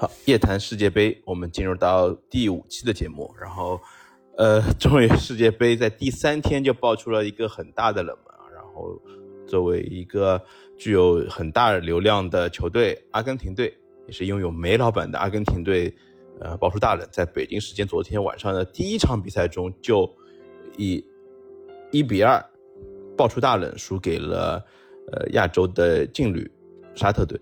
好，夜谈世界杯，我们进入到第五期的节目。然后，呃，终于世界杯在第三天就爆出了一个很大的冷门啊。然后，作为一个具有很大流量的球队，阿根廷队也是拥有梅老板的阿根廷队，呃，爆出大冷，在北京时间昨天晚上的第一场比赛中，就以一比二爆出大冷，输给了呃亚洲的劲旅沙特队。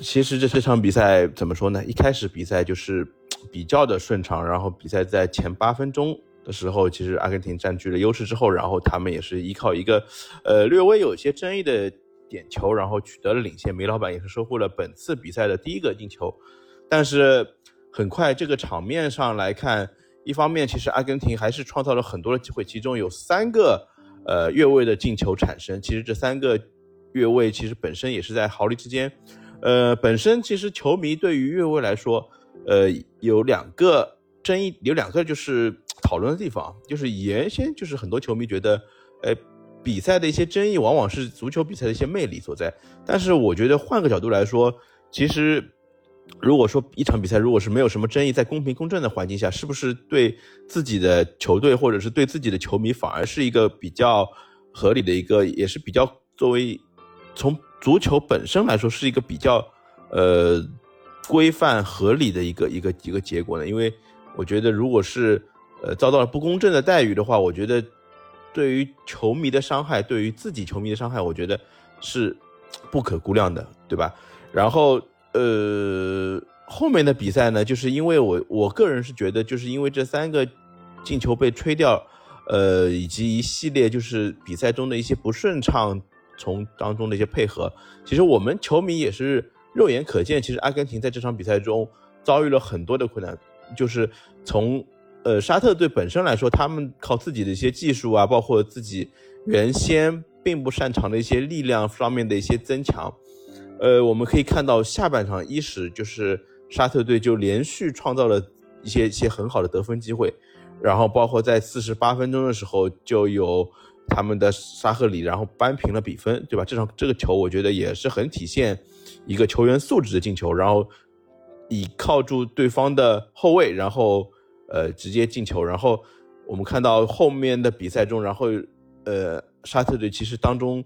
其实这这场比赛怎么说呢？一开始比赛就是比较的顺畅，然后比赛在前八分钟的时候，其实阿根廷占据了优势之后，然后他们也是依靠一个呃略微有些争议的点球，然后取得了领先。梅老板也是收获了本次比赛的第一个进球。但是很快这个场面上来看，一方面其实阿根廷还是创造了很多的机会，其中有三个呃越位的进球产生。其实这三个越位其实本身也是在毫厘之间。呃，本身其实球迷对于越位来说，呃，有两个争议，有两个就是讨论的地方，就是原先就是很多球迷觉得，呃，比赛的一些争议往往是足球比赛的一些魅力所在。但是我觉得换个角度来说，其实如果说一场比赛如果是没有什么争议，在公平公正的环境下，是不是对自己的球队或者是对自己的球迷反而是一个比较合理的一个，也是比较作为从。足球本身来说是一个比较，呃，规范合理的一个一个一个结果呢。因为我觉得，如果是呃遭到了不公正的待遇的话，我觉得对于球迷的伤害，对于自己球迷的伤害，我觉得是不可估量的，对吧？然后呃，后面的比赛呢，就是因为我我个人是觉得，就是因为这三个进球被吹掉，呃，以及一系列就是比赛中的一些不顺畅。从当中的一些配合，其实我们球迷也是肉眼可见。其实阿根廷在这场比赛中遭遇了很多的困难，就是从呃沙特队本身来说，他们靠自己的一些技术啊，包括自己原先并不擅长的一些力量方面的一些增强。呃，我们可以看到下半场伊始就是沙特队就连续创造了一些一些很好的得分机会，然后包括在四十八分钟的时候就有。他们的沙赫里，然后扳平了比分，对吧？这场这个球，我觉得也是很体现一个球员素质的进球。然后以靠住对方的后卫，然后呃直接进球。然后我们看到后面的比赛中，然后呃沙特队其实当中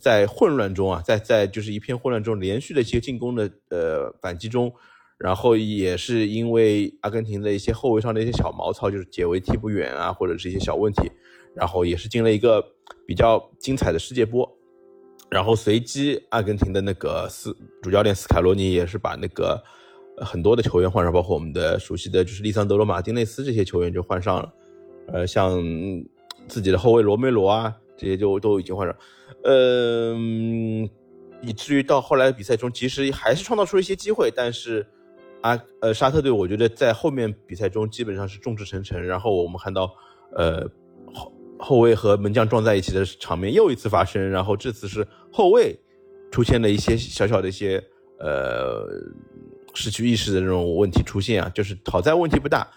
在混乱中啊，在在就是一片混乱中，连续的一些进攻的呃反击中，然后也是因为阿根廷的一些后卫上的一些小毛糙，就是解围踢不远啊，或者是一些小问题。然后也是进了一个比较精彩的世界波，然后随机阿根廷的那个斯主教练斯卡罗尼也是把那个很多的球员换上，包括我们的熟悉的就是利桑德罗马丁内斯这些球员就换上了，呃，像自己的后卫罗梅罗啊这些就都已经换上，嗯，以至于到后来的比赛中，其实还是创造出了一些机会，但是阿呃沙特队我觉得在后面比赛中基本上是众志成城，然后我们看到呃。后卫和门将撞在一起的场面又一次发生，然后这次是后卫出现了一些小小的一些呃失去意识的这种问题出现啊，就是好在问题不大，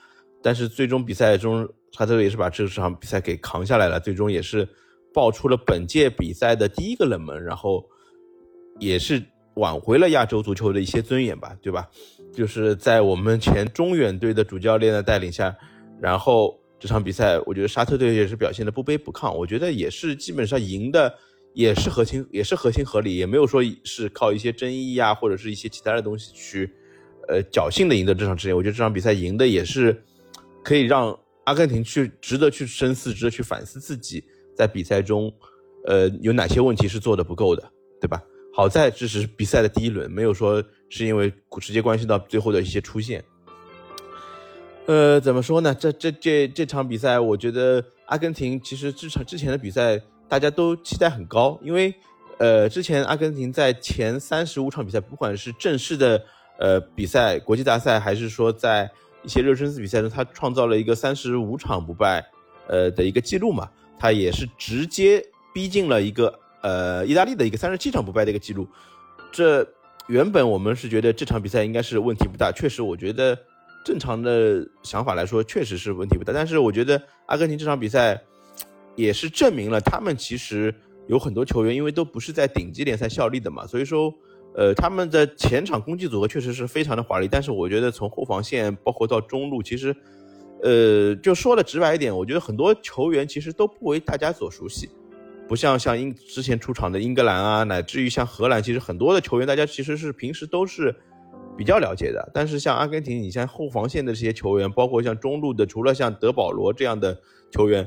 但是最终比赛中沙特也是把这场比赛给扛下来了，最终也是爆出了本届比赛的第一个冷门，然后也是挽回了亚洲足球的一些尊严吧，对吧？就是在我们前中远队的主教练的带领下，然后。这场比赛，我觉得沙特队也是表现的不卑不亢，我觉得也是基本上赢的，也是合情，也是合情合理，也没有说是靠一些争议啊，或者是一些其他的东西去，呃，侥幸的赢得这场之前，我觉得这场比赛赢的也是可以让阿根廷去值得去深思，值得去反思自己在比赛中，呃，有哪些问题是做的不够的，对吧？好在这是比赛的第一轮，没有说是因为直接关系到最后的一些出现。呃，怎么说呢？这这这这场比赛，我觉得阿根廷其实这场之前的比赛大家都期待很高，因为呃，之前阿根廷在前三十五场比赛，不管是正式的呃比赛、国际大赛，还是说在一些热身赛比赛中，他创造了一个三十五场不败呃的一个记录嘛，他也是直接逼近了一个呃意大利的一个三十七场不败的一个记录。这原本我们是觉得这场比赛应该是问题不大，确实我觉得。正常的想法来说，确实是问题不大。但是我觉得阿根廷这场比赛也是证明了他们其实有很多球员，因为都不是在顶级联赛效力的嘛，所以说，呃，他们的前场攻击组合确实是非常的华丽，但是我觉得从后防线包括到中路，其实，呃，就说的直白一点，我觉得很多球员其实都不为大家所熟悉，不像像英之前出场的英格兰啊，乃至于像荷兰，其实很多的球员大家其实是平时都是比较了解的，但是像阿根廷，你像后防线的这些球员，包括像中路的，除了像德保罗这样的球员，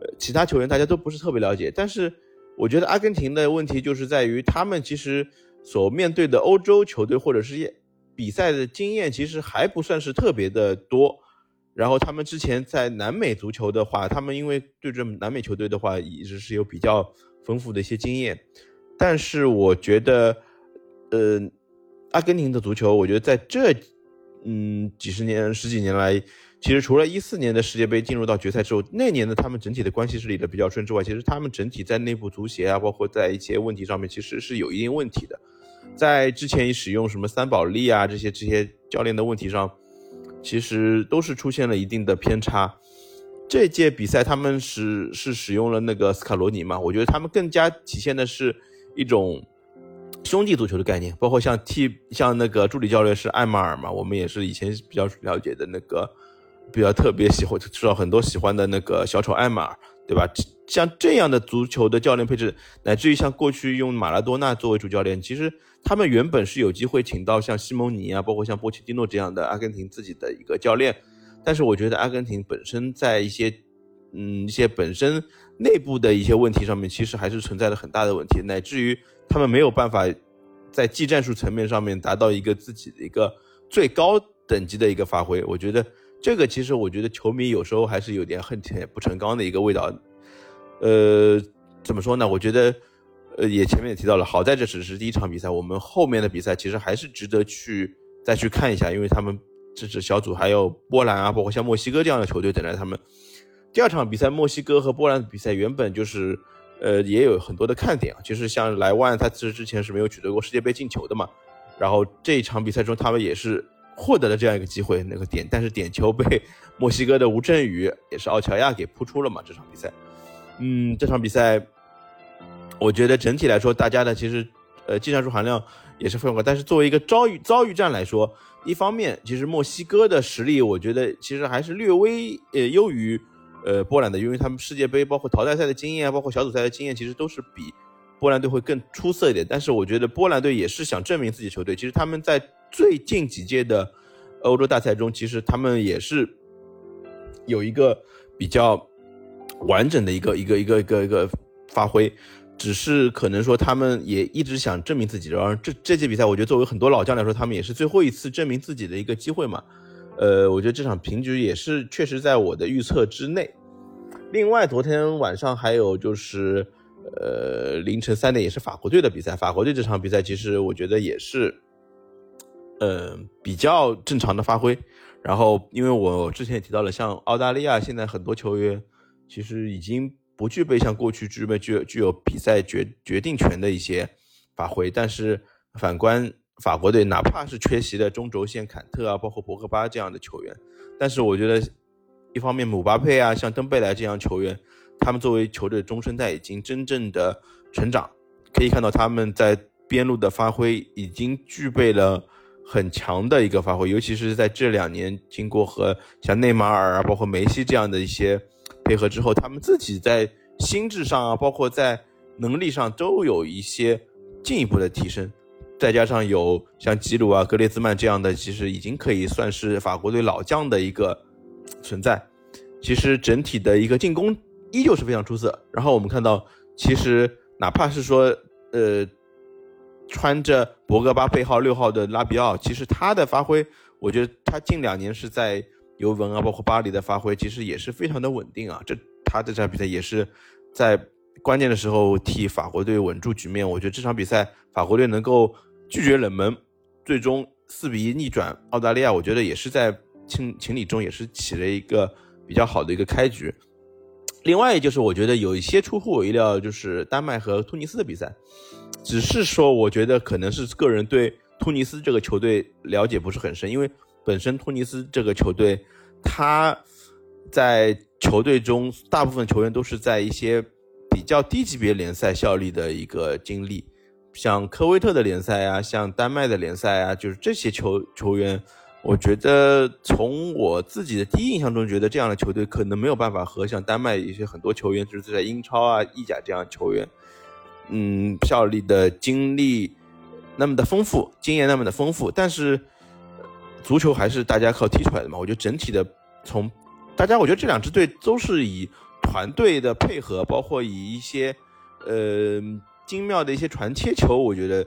呃，其他球员大家都不是特别了解，但是我觉得阿根廷的问题就是在于他们其实。所面对的欧洲球队或者是比赛的经验，其实还不算是特别的多。然后他们之前在南美足球的话，他们因为对阵南美球队的话，一直是有比较丰富的一些经验。但是我觉得，呃，阿根廷的足球，我觉得在这嗯几十年、十几年来，其实除了一四年的世界杯进入到决赛之后，那年的他们整体的关系是理得比较顺之外，其实他们整体在内部足协啊，包括在一些问题上面，其实是有一定问题的。在之前使用什么三宝利啊这些这些教练的问题上，其实都是出现了一定的偏差。这届比赛他们是是使用了那个斯卡罗尼嘛？我觉得他们更加体现的是一种兄弟足球的概念，包括像替像那个助理教练是艾马尔嘛，我们也是以前比较了解的那个比较特别喜欢知道很多喜欢的那个小丑艾马尔，对吧？像这样的足球的教练配置，乃至于像过去用马拉多纳作为主教练，其实。他们原本是有机会请到像西蒙尼啊，包括像波切蒂诺这样的阿根廷自己的一个教练，但是我觉得阿根廷本身在一些，嗯，一些本身内部的一些问题上面，其实还是存在了很大的问题，乃至于他们没有办法在技战术层面上面达到一个自己的一个最高等级的一个发挥。我觉得这个其实我觉得球迷有时候还是有点恨铁不成钢的一个味道。呃，怎么说呢？我觉得。呃，也前面也提到了，好在这只是第一场比赛，我们后面的比赛其实还是值得去再去看一下，因为他们这支小组还有波兰啊，包括像墨西哥这样的球队等待他们。第二场比赛，墨西哥和波兰的比赛原本就是，呃，也有很多的看点啊，其实像莱万，他其实之前是没有取得过世界杯进球的嘛，然后这一场比赛中，他们也是获得了这样一个机会，那个点，但是点球被墨西哥的吴镇宇也是奥乔亚给扑出了嘛，这场比赛，嗯，这场比赛。我觉得整体来说，大家的其实，呃，技战术含量也是非常高。但是作为一个遭遇遭遇战来说，一方面，其实墨西哥的实力，我觉得其实还是略微呃优于呃波兰的，因为他们世界杯包括淘汰赛的经验，包括小组赛的经验，其实都是比波兰队会更出色一点。但是我觉得波兰队也是想证明自己球队，其实他们在最近几届的欧洲大赛中，其实他们也是有一个比较完整的一个一个一个一个一个发挥。只是可能说他们也一直想证明自己，然后这这届比赛，我觉得作为很多老将来说，他们也是最后一次证明自己的一个机会嘛。呃，我觉得这场平局也是确实在我的预测之内。另外，昨天晚上还有就是，呃，凌晨三点也是法国队的比赛。法国队这场比赛其实我觉得也是，呃，比较正常的发挥。然后，因为我之前也提到了，像澳大利亚现在很多球员其实已经。不具备像过去具备具具有比赛决决定权的一些发挥，但是反观法国队，哪怕是缺席的中轴线坎特啊，包括博格巴这样的球员，但是我觉得一方面姆巴佩啊，像登贝莱这样球员，他们作为球队的中生代已经真正的成长，可以看到他们在边路的发挥已经具备了很强的一个发挥，尤其是在这两年经过和像内马尔啊，包括梅西这样的一些。配合之后，他们自己在心智上啊，包括在能力上都有一些进一步的提升。再加上有像吉鲁啊、格列兹曼这样的，其实已经可以算是法国队老将的一个存在。其实整体的一个进攻依旧是非常出色。然后我们看到，其实哪怕是说，呃，穿着博格巴背号六号的拉比奥，其实他的发挥，我觉得他近两年是在。尤文啊，包括巴黎的发挥，其实也是非常的稳定啊。这他这场比赛也是在关键的时候替法国队稳住局面。我觉得这场比赛法国队能够拒绝冷门，最终四比一逆转澳大利亚，我觉得也是在情情理中也是起了一个比较好的一个开局。另外就是我觉得有一些出乎我意料，就是丹麦和突尼斯的比赛，只是说我觉得可能是个人对突尼斯这个球队了解不是很深，因为。本身突尼斯这个球队，他在球队中大部分球员都是在一些比较低级别联赛效力的一个经历，像科威特的联赛啊，像丹麦的联赛啊，就是这些球球员，我觉得从我自己的第一印象中，觉得这样的球队可能没有办法和像丹麦一些很多球员，就是在英超啊、意甲这样球员，嗯，效力的经历那么的丰富，经验那么的丰富，但是足球还是大家靠踢出来的嘛。我觉得整体的从大家，我觉得这两支队都是以团队的配合，包括以一些呃。精妙的一些传切球，我觉得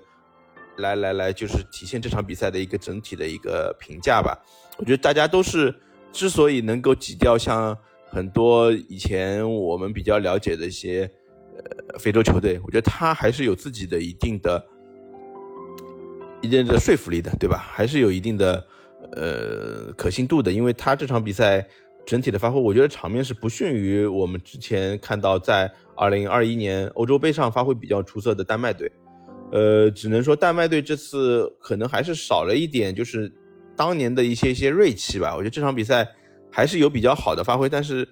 来来来，就是体现这场比赛的一个整体的一个评价吧。我觉得大家都是之所以能够挤掉像很多以前我们比较了解的一些呃非洲球队，我觉得他还是有自己的一定的一定的说服力的，对吧？还是有一定的呃可信度的，因为他这场比赛整体的发挥，我觉得场面是不逊于我们之前看到在。二零二一年欧洲杯上发挥比较出色的丹麦队，呃，只能说丹麦队这次可能还是少了一点，就是当年的一些一些锐气吧。我觉得这场比赛还是有比较好的发挥，但是，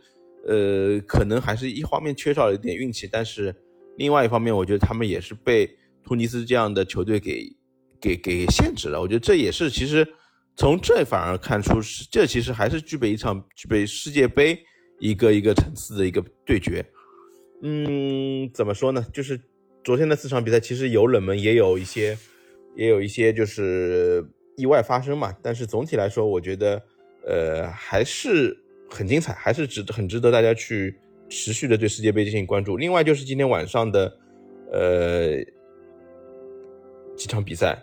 呃，可能还是一方面缺少了一点运气，但是另外一方面，我觉得他们也是被突尼斯这样的球队给给给限制了。我觉得这也是其实从这反而看出，是这其实还是具备一场具备世界杯一个一个层次的一个对决。嗯，怎么说呢？就是昨天的四场比赛，其实有冷门，也有一些，也有一些就是意外发生嘛。但是总体来说，我觉得，呃，还是很精彩，还是值很值得大家去持续的对世界杯进行关注。另外就是今天晚上的，呃，几场比赛，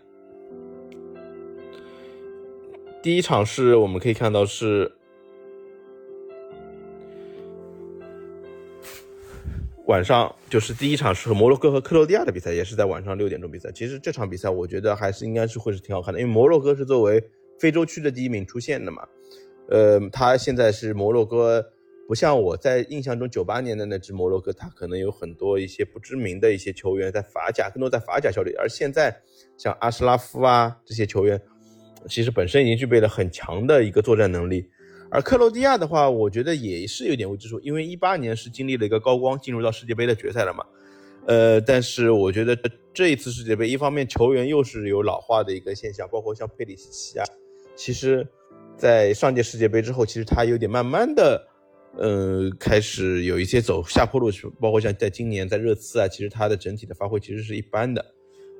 第一场是我们可以看到是。晚上就是第一场是摩洛哥和克罗地亚的比赛，也是在晚上六点钟比赛。其实这场比赛我觉得还是应该是会是挺好看的，因为摩洛哥是作为非洲区的第一名出现的嘛。呃，他现在是摩洛哥，不像我在印象中九八年的那支摩洛哥，他可能有很多一些不知名的一些球员在法甲，更多在法甲效力。而现在像阿什拉夫啊这些球员，其实本身已经具备了很强的一个作战能力。而克罗地亚的话，我觉得也是有点未知数，因为一八年是经历了一个高光，进入到世界杯的决赛了嘛。呃，但是我觉得这一次世界杯，一方面球员又是有老化的一个现象，包括像佩里西奇啊，其实，在上届世界杯之后，其实他有点慢慢的，呃，开始有一些走下坡路，包括像在今年在热刺啊，其实他的整体的发挥其实是一般的。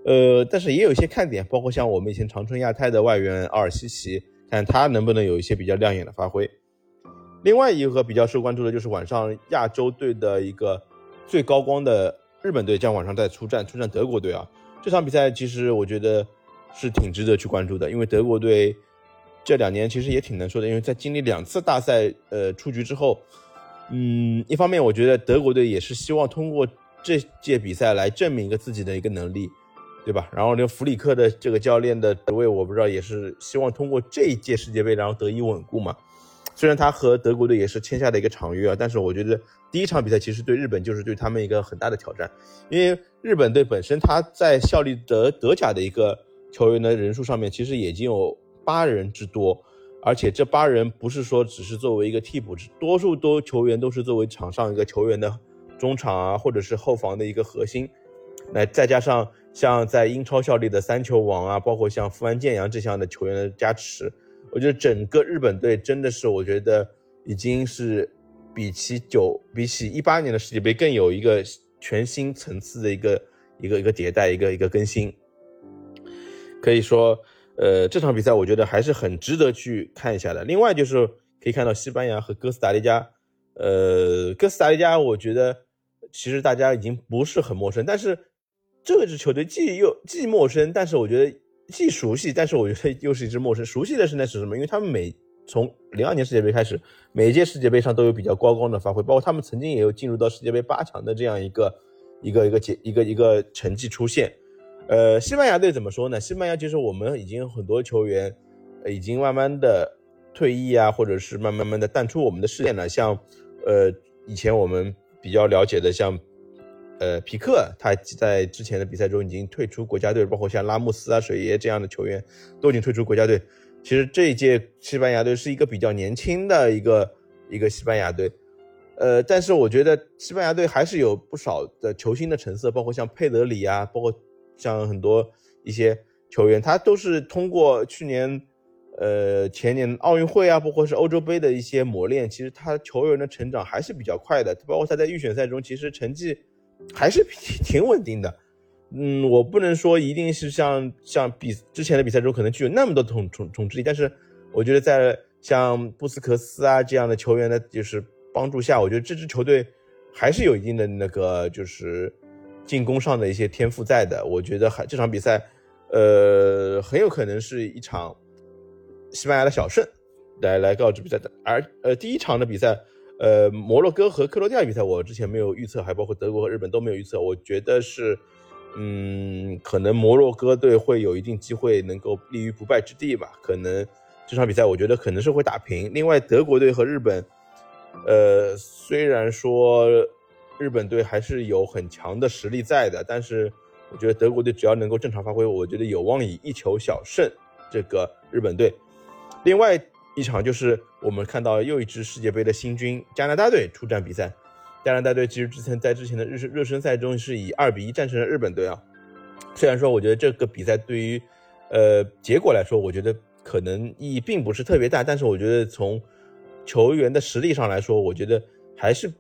呃，但是也有一些看点，包括像我们以前长春亚泰的外援奥尔西奇。看他能不能有一些比较亮眼的发挥。另外一个比较受关注的就是晚上亚洲队的一个最高光的日本队将晚上再出战，出战德国队啊。这场比赛其实我觉得是挺值得去关注的，因为德国队这两年其实也挺难说的，因为在经历两次大赛呃出局之后，嗯，一方面我觉得德国队也是希望通过这届比赛来证明一个自己的一个能力。对吧？然后这个弗里克的这个教练的职位，我不知道也是希望通过这一届世界杯，然后得以稳固嘛。虽然他和德国队也是签下了一个长约啊，但是我觉得第一场比赛其实对日本就是对他们一个很大的挑战，因为日本队本身他在效力德德甲的一个球员的人数上面，其实已经有八人之多，而且这八人不是说只是作为一个替补，多数都球员都是作为场上一个球员的中场啊，或者是后防的一个核心，来再加上。像在英超效力的三球王啊，包括像富安健洋这样的球员的加持，我觉得整个日本队真的是，我觉得已经是比起九比起一八年的世界杯更有一个全新层次的一个一个一个迭代，一个一个更新。可以说，呃，这场比赛我觉得还是很值得去看一下的。另外就是可以看到西班牙和哥斯达黎加，呃，哥斯达黎加，我觉得其实大家已经不是很陌生，但是。这支球队既又既陌生，但是我觉得既熟悉，但是我觉得又是一支陌生。熟悉的是那是什么？因为他们每从零二年世界杯开始，每一届世界杯上都有比较高光的发挥，包括他们曾经也有进入到世界杯八强的这样一个一个一个结一个一个成绩出现。呃，西班牙队怎么说呢？西班牙其实我们已经很多球员已经慢慢的退役啊，或者是慢慢慢的淡出我们的视线了。像呃以前我们比较了解的像。呃，皮克他在之前的比赛中已经退出国家队，包括像拉莫斯啊、水爷这样的球员都已经退出国家队。其实这一届西班牙队是一个比较年轻的一个一个西班牙队，呃，但是我觉得西班牙队还是有不少的球星的成色，包括像佩德里啊，包括像很多一些球员，他都是通过去年。呃，前年奥运会啊，包括是欧洲杯的一些磨练，其实他球员的成长还是比较快的。包括他在预选赛中，其实成绩还是挺稳定的。嗯，我不能说一定是像像比之前的比赛中可能具有那么多统统统治力，但是我觉得在像布斯克斯啊这样的球员的就是帮助下，我觉得这支球队还是有一定的那个就是进攻上的一些天赋在的。我觉得还这场比赛，呃，很有可能是一场。西班牙的小胜，来来告知比赛的。而呃，第一场的比赛，呃，摩洛哥和克罗地亚比赛，我之前没有预测，还包括德国和日本都没有预测。我觉得是，嗯，可能摩洛哥队会有一定机会能够立于不败之地吧。可能这场比赛，我觉得可能是会打平。另外，德国队和日本，呃，虽然说日本队还是有很强的实力在的，但是我觉得德国队只要能够正常发挥，我觉得有望以一球小胜这个日本队。另外一场就是我们看到又一支世界杯的新军加拿大队出战比赛。加拿大队其实之前在之前的热热身赛中是以二比一战胜了日本队啊。虽然说我觉得这个比赛对于呃结果来说，我觉得可能意义并不是特别大，但是我觉得从球员的实力上来说，我觉得还是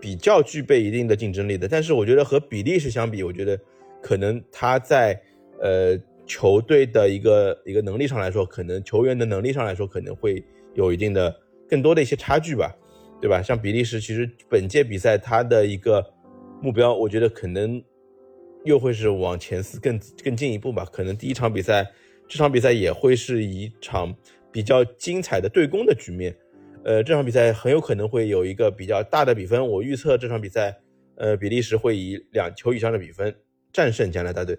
比较具备一定的竞争力的。但是我觉得和比利时相比，我觉得可能他在呃。球队的一个一个能力上来说，可能球员的能力上来说，可能会有一定的更多的一些差距吧，对吧？像比利时，其实本届比赛他的一个目标，我觉得可能又会是往前四更更进一步吧。可能第一场比赛，这场比赛也会是一场比较精彩的对攻的局面。呃，这场比赛很有可能会有一个比较大的比分。我预测这场比赛，呃，比利时会以两球以上的比分战胜加拿大队。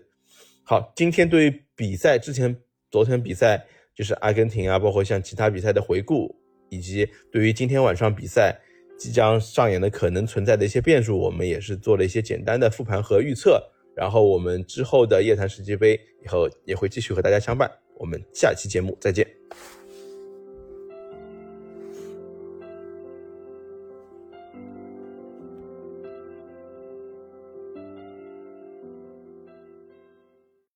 好，今天对于比赛之前，昨天比赛就是阿根廷啊，包括像其他比赛的回顾，以及对于今天晚上比赛即将上演的可能存在的一些变数，我们也是做了一些简单的复盘和预测。然后我们之后的夜谈世界杯以后也会继续和大家相伴。我们下期节目再见。